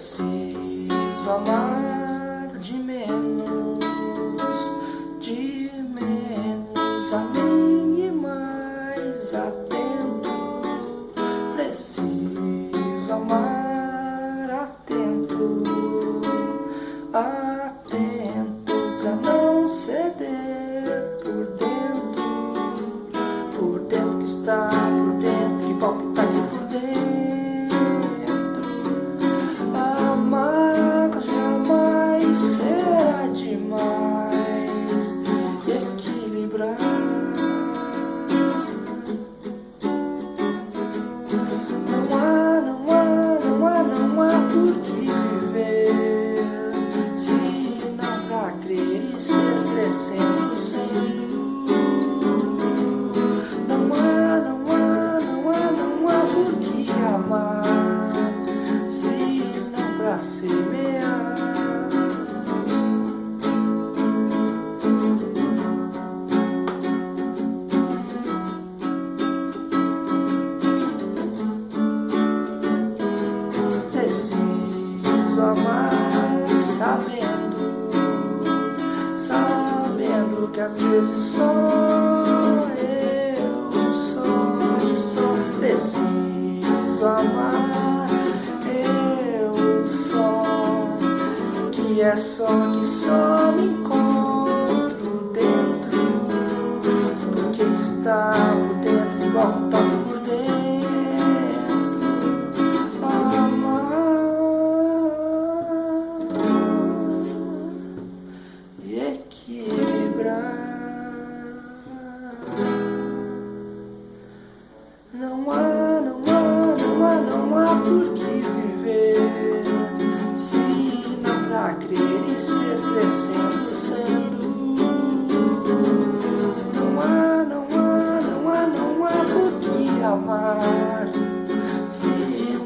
preciso amar de menos, de menos a mim e mais atento. Preciso amar atento. a. que às vezes só eu, só, só preciso amar. Eu só, que é só que só me encontro Não há, não há, não há, não há por que viver se não pra crer e ser crescendo sendo. Não há, não há, não há, não há por que amar se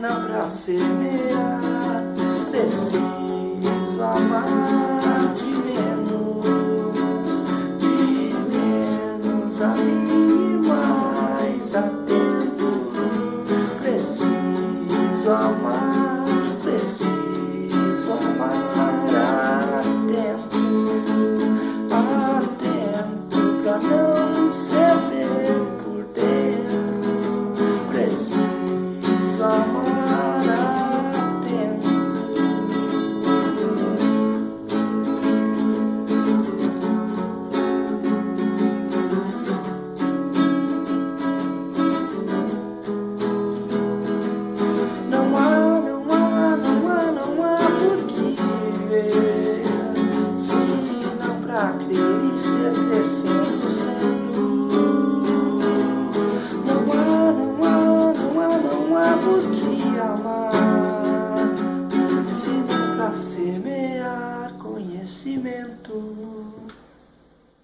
não pra semear. Preciso Preciso